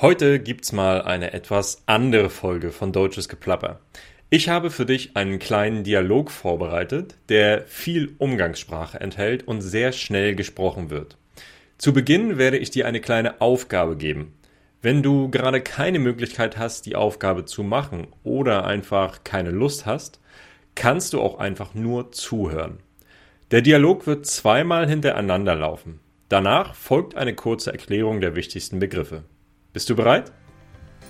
Heute gibt's mal eine etwas andere Folge von Deutsches Geplapper. Ich habe für dich einen kleinen Dialog vorbereitet, der viel Umgangssprache enthält und sehr schnell gesprochen wird. Zu Beginn werde ich dir eine kleine Aufgabe geben. Wenn du gerade keine Möglichkeit hast, die Aufgabe zu machen oder einfach keine Lust hast, kannst du auch einfach nur zuhören. Der Dialog wird zweimal hintereinander laufen. Danach folgt eine kurze Erklärung der wichtigsten Begriffe. Bist du bereit?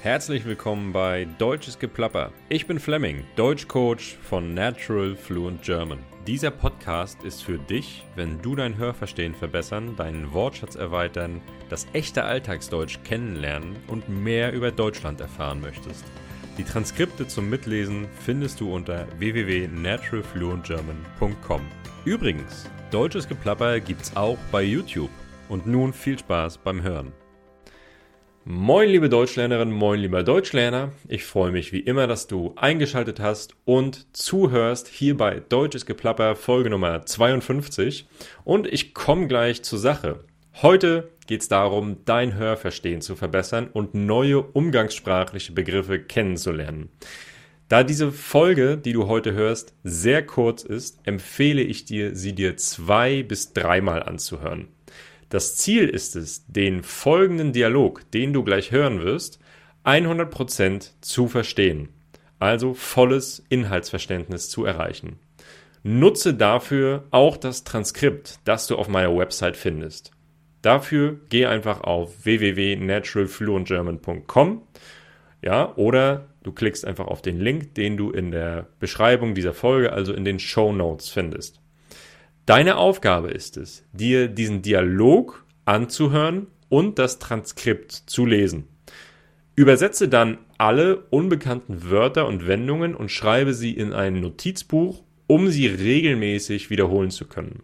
Herzlich willkommen bei Deutsches Geplapper. Ich bin Fleming, Deutschcoach von Natural Fluent German. Dieser Podcast ist für dich, wenn du dein Hörverstehen verbessern, deinen Wortschatz erweitern, das echte Alltagsdeutsch kennenlernen und mehr über Deutschland erfahren möchtest. Die Transkripte zum Mitlesen findest du unter www.naturalfluentgerman.com. Übrigens, deutsches Geplapper gibt's auch bei YouTube. Und nun viel Spaß beim Hören. Moin liebe Deutschlernerinnen, moin lieber Deutschlerner. Ich freue mich wie immer, dass du eingeschaltet hast und zuhörst hier bei Deutsches Geplapper Folge Nummer 52. Und ich komme gleich zur Sache. Heute geht es darum, dein Hörverstehen zu verbessern und neue umgangssprachliche Begriffe kennenzulernen. Da diese Folge, die du heute hörst, sehr kurz ist, empfehle ich dir, sie dir zwei bis dreimal anzuhören. Das Ziel ist es, den folgenden Dialog, den du gleich hören wirst, 100% zu verstehen. Also volles Inhaltsverständnis zu erreichen. Nutze dafür auch das Transkript, das du auf meiner Website findest. Dafür geh einfach auf www.naturalfluentgerman.com ja, oder du klickst einfach auf den Link, den du in der Beschreibung dieser Folge, also in den Show Notes findest. Deine Aufgabe ist es, dir diesen Dialog anzuhören und das Transkript zu lesen. Übersetze dann alle unbekannten Wörter und Wendungen und schreibe sie in ein Notizbuch, um sie regelmäßig wiederholen zu können.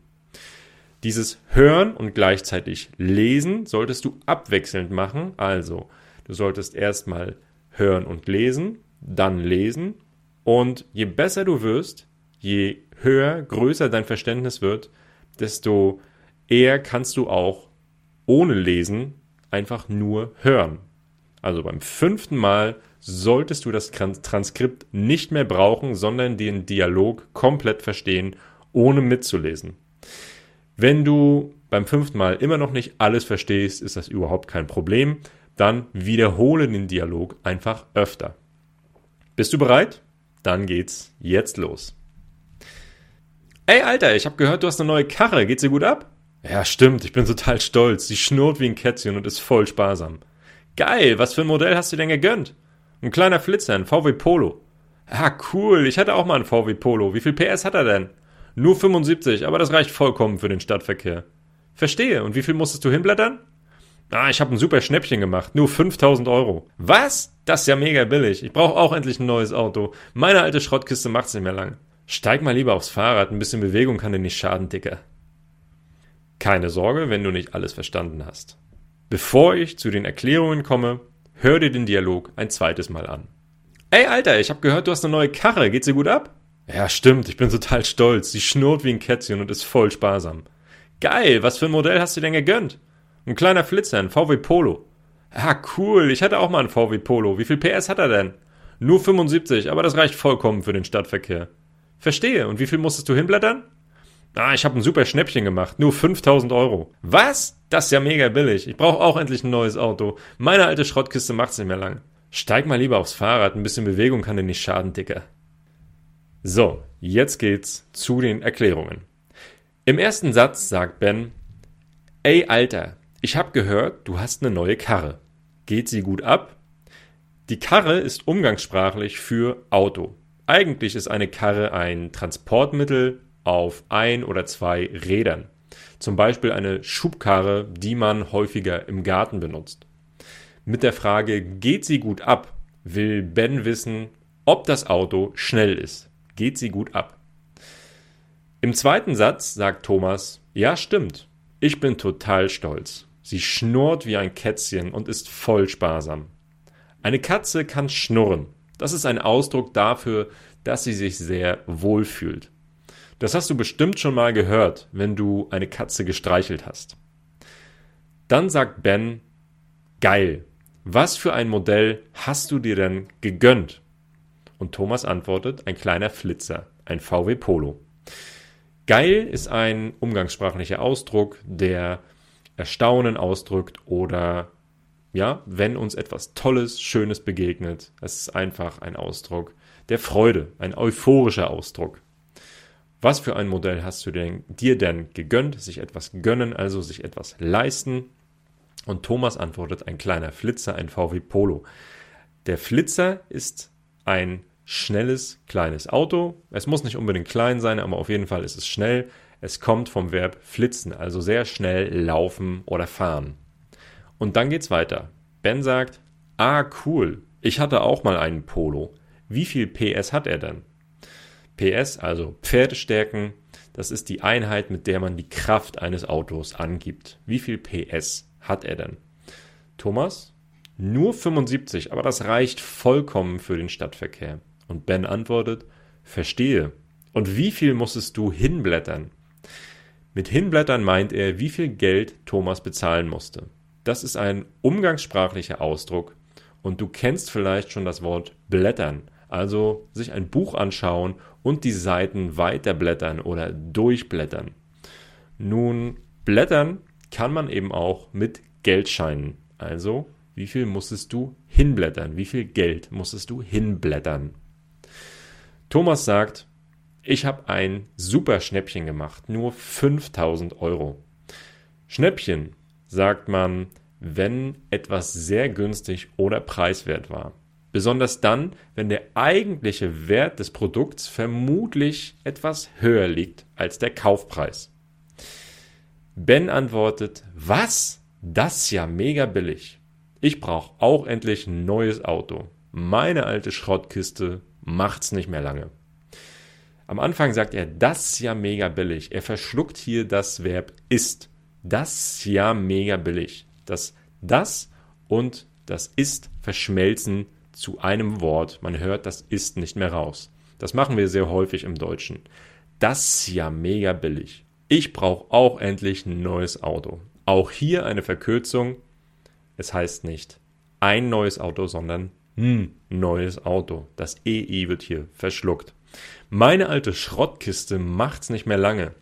Dieses Hören und gleichzeitig Lesen solltest du abwechselnd machen. Also, du solltest erstmal hören und lesen, dann lesen. Und je besser du wirst, je höher, größer dein Verständnis wird, desto eher kannst du auch ohne Lesen einfach nur hören. Also beim fünften Mal solltest du das Transkript nicht mehr brauchen, sondern den Dialog komplett verstehen, ohne mitzulesen. Wenn du beim fünften Mal immer noch nicht alles verstehst, ist das überhaupt kein Problem. Dann wiederhole den Dialog einfach öfter. Bist du bereit? Dann geht's jetzt los. Ey, Alter, ich hab gehört, du hast eine neue Karre. Geht's dir gut ab? Ja, stimmt. Ich bin total stolz. Sie schnurrt wie ein Kätzchen und ist voll sparsam. Geil. Was für ein Modell hast du denn gegönnt? Ein kleiner Flitzer, ein VW Polo. Ah, cool. Ich hatte auch mal einen VW Polo. Wie viel PS hat er denn? Nur 75, aber das reicht vollkommen für den Stadtverkehr. Verstehe. Und wie viel musstest du hinblättern? Ah, ich habe ein super Schnäppchen gemacht. Nur 5000 Euro. Was? Das ist ja mega billig. Ich brauche auch endlich ein neues Auto. Meine alte Schrottkiste macht's nicht mehr lang. Steig mal lieber aufs Fahrrad. Ein bisschen Bewegung kann dir nicht schaden, Dicker. Keine Sorge, wenn du nicht alles verstanden hast. Bevor ich zu den Erklärungen komme, hör dir den Dialog ein zweites Mal an. Ey, Alter, ich hab gehört, du hast eine neue Karre. Geht's dir gut ab? Ja, stimmt, ich bin total stolz. Sie schnurrt wie ein Kätzchen und ist voll sparsam. Geil, was für ein Modell hast du denn gegönnt? Ein kleiner Flitzer, ein VW Polo. Ah, cool, ich hatte auch mal einen VW Polo. Wie viel PS hat er denn? Nur 75, aber das reicht vollkommen für den Stadtverkehr. Verstehe, und wie viel musstest du hinblättern? Ah, ich habe ein super Schnäppchen gemacht. Nur 5000 Euro. Was? Das ist ja mega billig. Ich brauche auch endlich ein neues Auto. Meine alte Schrottkiste macht's nicht mehr lang. Steig mal lieber aufs Fahrrad. Ein bisschen Bewegung kann dir nicht schaden, Dicker. So, jetzt geht's zu den Erklärungen. Im ersten Satz sagt Ben, Ey Alter, ich hab gehört, du hast eine neue Karre. Geht sie gut ab? Die Karre ist umgangssprachlich für Auto. Eigentlich ist eine Karre ein Transportmittel auf ein oder zwei Rädern. Zum Beispiel eine Schubkarre, die man häufiger im Garten benutzt. Mit der Frage, geht sie gut ab, will Ben wissen, ob das Auto schnell ist geht sie gut ab. Im zweiten Satz sagt Thomas, ja stimmt, ich bin total stolz. Sie schnurrt wie ein Kätzchen und ist voll sparsam. Eine Katze kann schnurren. Das ist ein Ausdruck dafür, dass sie sich sehr wohl fühlt. Das hast du bestimmt schon mal gehört, wenn du eine Katze gestreichelt hast. Dann sagt Ben, geil. was für ein Modell hast du dir denn gegönnt? Und Thomas antwortet, ein kleiner Flitzer, ein VW Polo. Geil ist ein umgangssprachlicher Ausdruck, der Erstaunen ausdrückt oder ja, wenn uns etwas Tolles, Schönes begegnet. Es ist einfach ein Ausdruck der Freude, ein euphorischer Ausdruck. Was für ein Modell hast du denn, dir denn gegönnt? Sich etwas gönnen, also sich etwas leisten. Und Thomas antwortet, ein kleiner Flitzer, ein VW Polo. Der Flitzer ist ein schnelles, kleines Auto. Es muss nicht unbedingt klein sein, aber auf jeden Fall ist es schnell. Es kommt vom Verb flitzen, also sehr schnell laufen oder fahren. Und dann geht's weiter. Ben sagt, ah cool, ich hatte auch mal einen Polo. Wie viel PS hat er denn? PS, also Pferdestärken, das ist die Einheit, mit der man die Kraft eines Autos angibt. Wie viel PS hat er denn? Thomas? Nur 75, aber das reicht vollkommen für den Stadtverkehr. Und Ben antwortet, verstehe. Und wie viel musstest du hinblättern? Mit hinblättern meint er, wie viel Geld Thomas bezahlen musste. Das ist ein umgangssprachlicher Ausdruck und du kennst vielleicht schon das Wort blättern, also sich ein Buch anschauen und die Seiten weiterblättern oder durchblättern. Nun, blättern kann man eben auch mit Geldscheinen. Also, wie viel musstest du hinblättern? Wie viel Geld musstest du hinblättern? Thomas sagt, ich habe ein super Schnäppchen gemacht, nur 5000 Euro. Schnäppchen sagt man, wenn etwas sehr günstig oder preiswert war. Besonders dann, wenn der eigentliche Wert des Produkts vermutlich etwas höher liegt als der Kaufpreis. Ben antwortet, was? Das ist ja mega billig. Ich brauche auch endlich ein neues Auto. Meine alte Schrottkiste macht's nicht mehr lange. Am Anfang sagt er, das ist ja mega billig. Er verschluckt hier das Verb ist. Das ja mega billig. Das das und das ist verschmelzen zu einem Wort. Man hört das ist nicht mehr raus. Das machen wir sehr häufig im Deutschen. Das ja mega billig. Ich brauche auch endlich ein neues Auto. Auch hier eine Verkürzung. Es heißt nicht ein neues Auto, sondern ein neues Auto. Das EI wird hier verschluckt. Meine alte Schrottkiste macht's nicht mehr lange.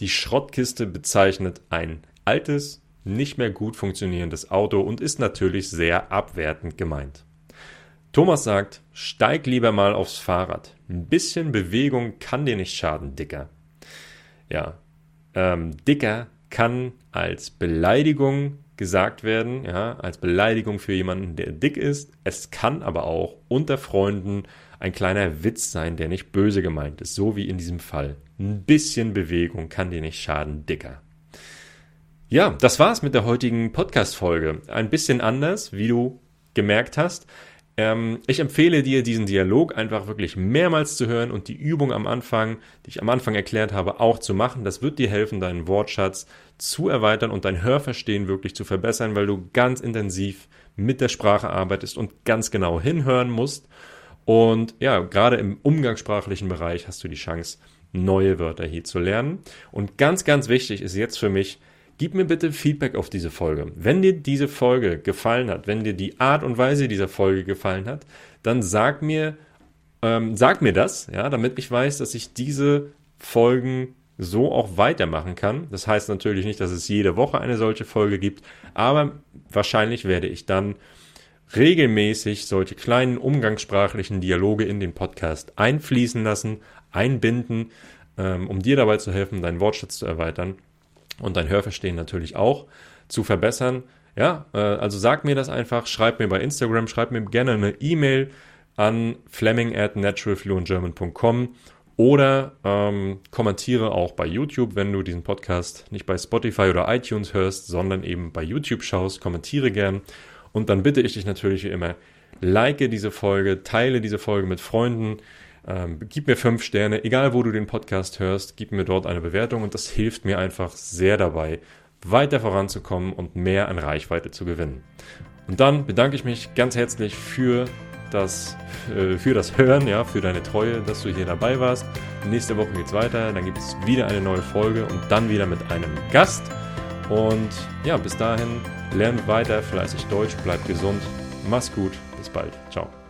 Die Schrottkiste bezeichnet ein altes, nicht mehr gut funktionierendes Auto und ist natürlich sehr abwertend gemeint. Thomas sagt, steig lieber mal aufs Fahrrad. Ein bisschen Bewegung kann dir nicht schaden, Dicker. Ja, ähm, Dicker kann als Beleidigung gesagt werden, ja, als Beleidigung für jemanden, der dick ist. Es kann aber auch unter Freunden ein kleiner Witz sein, der nicht böse gemeint ist, so wie in diesem Fall. Ein bisschen Bewegung kann dir nicht schaden, Dicker. Ja, das war's mit der heutigen Podcast-Folge. Ein bisschen anders, wie du gemerkt hast. Ähm, ich empfehle dir, diesen Dialog einfach wirklich mehrmals zu hören und die Übung am Anfang, die ich am Anfang erklärt habe, auch zu machen. Das wird dir helfen, deinen Wortschatz zu erweitern und dein Hörverstehen wirklich zu verbessern, weil du ganz intensiv mit der Sprache arbeitest und ganz genau hinhören musst. Und ja, gerade im umgangssprachlichen Bereich hast du die Chance, neue Wörter hier zu lernen. Und ganz, ganz wichtig ist jetzt für mich, Gib mir bitte Feedback auf diese Folge. Wenn dir diese Folge gefallen hat, wenn dir die Art und Weise dieser Folge gefallen hat, dann sag mir, ähm, sag mir das, ja, damit ich weiß, dass ich diese Folgen so auch weitermachen kann. Das heißt natürlich nicht, dass es jede Woche eine solche Folge gibt, aber wahrscheinlich werde ich dann regelmäßig solche kleinen umgangssprachlichen Dialoge in den Podcast einfließen lassen, einbinden, ähm, um dir dabei zu helfen, deinen Wortschatz zu erweitern und dein Hörverstehen natürlich auch zu verbessern. Ja, äh, also sag mir das einfach, schreib mir bei Instagram, schreib mir gerne eine E-Mail an fleming at naturalfluentgerman.com oder ähm, kommentiere auch bei YouTube, wenn du diesen Podcast nicht bei Spotify oder iTunes hörst, sondern eben bei YouTube schaust, kommentiere gern. Und dann bitte ich dich natürlich wie immer, like diese Folge, teile diese Folge mit Freunden, ähm, gib mir fünf Sterne, egal wo du den Podcast hörst, gib mir dort eine Bewertung und das hilft mir einfach sehr dabei, weiter voranzukommen und mehr an Reichweite zu gewinnen. Und dann bedanke ich mich ganz herzlich für das, äh, für das Hören, ja, für deine Treue, dass du hier dabei warst. Nächste Woche geht's weiter, dann gibt es wieder eine neue Folge und dann wieder mit einem Gast. Und ja, bis dahin lernt weiter fleißig Deutsch, bleibt gesund Mach's gut. Bis bald. Ciao.